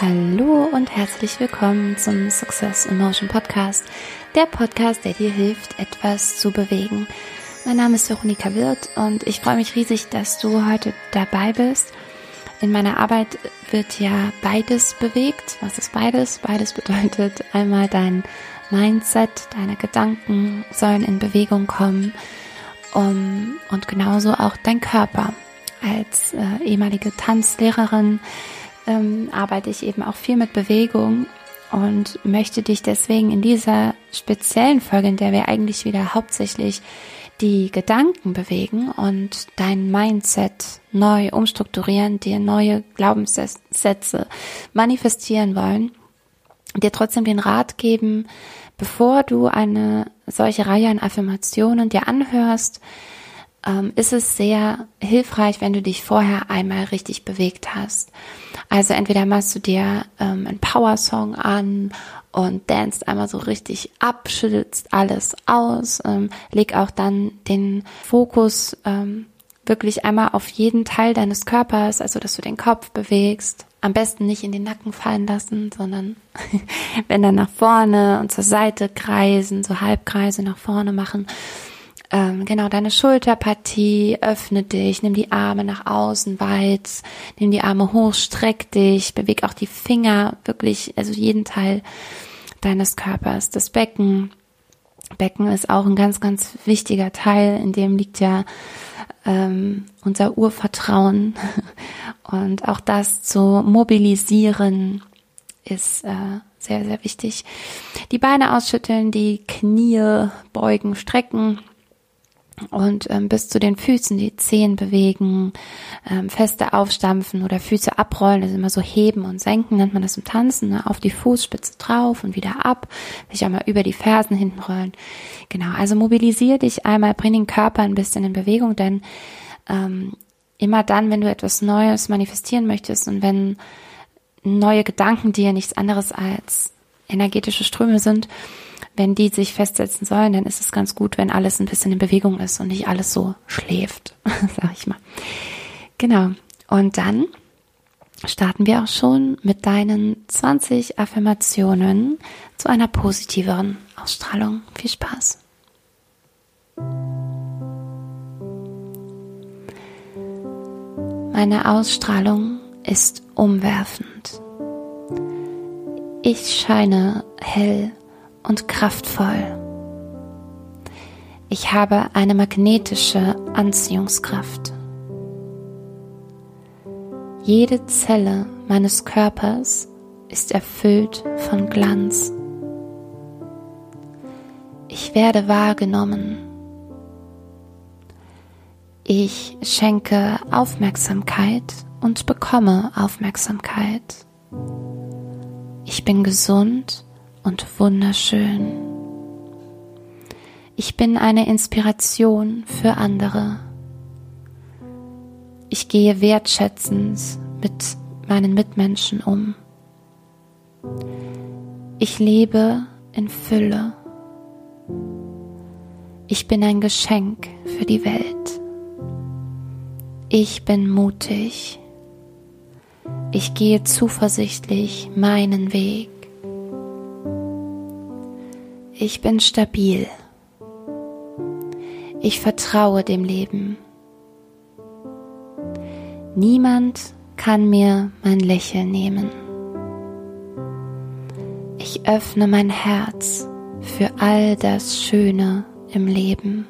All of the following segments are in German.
Hallo und herzlich willkommen zum Success Emotion Podcast, der Podcast, der dir hilft, etwas zu bewegen. Mein Name ist Veronika Wirth und ich freue mich riesig, dass du heute dabei bist. In meiner Arbeit wird ja beides bewegt. Was ist beides? Beides bedeutet einmal dein Mindset, deine Gedanken sollen in Bewegung kommen um, und genauso auch dein Körper. Als äh, ehemalige Tanzlehrerin ähm, arbeite ich eben auch viel mit Bewegung und möchte dich deswegen in dieser speziellen Folge, in der wir eigentlich wieder hauptsächlich die Gedanken bewegen und dein Mindset neu umstrukturieren, dir neue Glaubenssätze manifestieren wollen, dir trotzdem den Rat geben, bevor du eine solche Reihe an Affirmationen dir anhörst, ähm, ist es sehr hilfreich, wenn du dich vorher einmal richtig bewegt hast. Also entweder machst du dir ähm, einen Power-Song an und danst einmal so richtig ab, schüttelst alles aus, ähm, leg auch dann den Fokus ähm, wirklich einmal auf jeden Teil deines Körpers, also dass du den Kopf bewegst. Am besten nicht in den Nacken fallen lassen, sondern wenn dann nach vorne und zur Seite kreisen, so Halbkreise nach vorne machen ähm, genau deine Schulterpartie, öffne dich, nimm die Arme nach außen weit, nimm die Arme hoch, streck dich, beweg auch die Finger, wirklich, also jeden Teil deines Körpers, das Becken. Becken ist auch ein ganz, ganz wichtiger Teil, in dem liegt ja ähm, unser Urvertrauen und auch das zu mobilisieren ist äh, sehr, sehr wichtig. Die Beine ausschütteln, die Knie beugen, strecken und ähm, bis zu den Füßen die Zehen bewegen, ähm, feste aufstampfen oder Füße abrollen, also immer so heben und senken, nennt man das im Tanzen, ne? auf die Fußspitze drauf und wieder ab, sich einmal über die Fersen hinten rollen. Genau, also mobilisier dich einmal, bring den Körper ein bisschen in Bewegung, denn ähm, immer dann, wenn du etwas Neues manifestieren möchtest und wenn neue Gedanken dir nichts anderes als energetische Ströme sind, wenn die sich festsetzen sollen, dann ist es ganz gut, wenn alles ein bisschen in Bewegung ist und nicht alles so schläft, sag ich mal. Genau. Und dann starten wir auch schon mit deinen 20 Affirmationen zu einer positiveren Ausstrahlung. Viel Spaß. Meine Ausstrahlung ist umwerfend. Ich scheine hell und kraftvoll. Ich habe eine magnetische Anziehungskraft. Jede Zelle meines Körpers ist erfüllt von Glanz. Ich werde wahrgenommen. Ich schenke Aufmerksamkeit und bekomme Aufmerksamkeit. Ich bin gesund und wunderschön. Ich bin eine Inspiration für andere. Ich gehe wertschätzend mit meinen Mitmenschen um. Ich lebe in Fülle. Ich bin ein Geschenk für die Welt. Ich bin mutig. Ich gehe zuversichtlich meinen Weg. Ich bin stabil. Ich vertraue dem Leben. Niemand kann mir mein Lächeln nehmen. Ich öffne mein Herz für all das Schöne im Leben.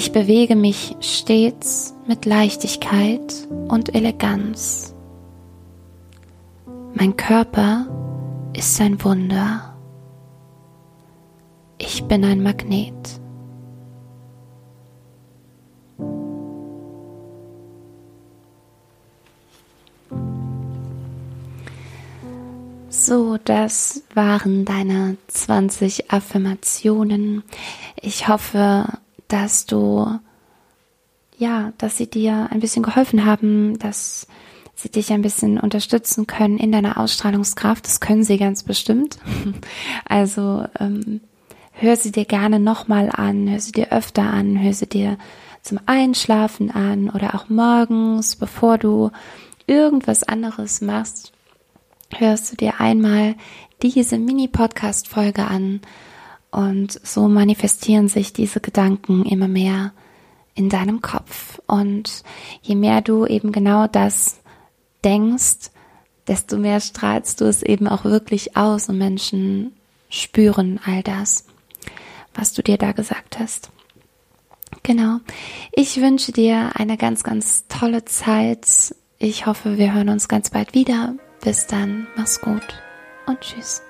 Ich bewege mich stets mit Leichtigkeit und Eleganz. Mein Körper ist ein Wunder. Ich bin ein Magnet. So, das waren deine 20 Affirmationen. Ich hoffe, dass du, ja, dass sie dir ein bisschen geholfen haben, dass sie dich ein bisschen unterstützen können in deiner Ausstrahlungskraft. Das können sie ganz bestimmt. Also, ähm, hör sie dir gerne nochmal an, hör sie dir öfter an, hör sie dir zum Einschlafen an oder auch morgens, bevor du irgendwas anderes machst, hörst du dir einmal diese Mini-Podcast-Folge an und so manifestieren sich diese Gedanken immer mehr in deinem Kopf. Und je mehr du eben genau das denkst, desto mehr strahlst du es eben auch wirklich aus und Menschen spüren all das, was du dir da gesagt hast. Genau. Ich wünsche dir eine ganz, ganz tolle Zeit. Ich hoffe, wir hören uns ganz bald wieder. Bis dann. Mach's gut und tschüss.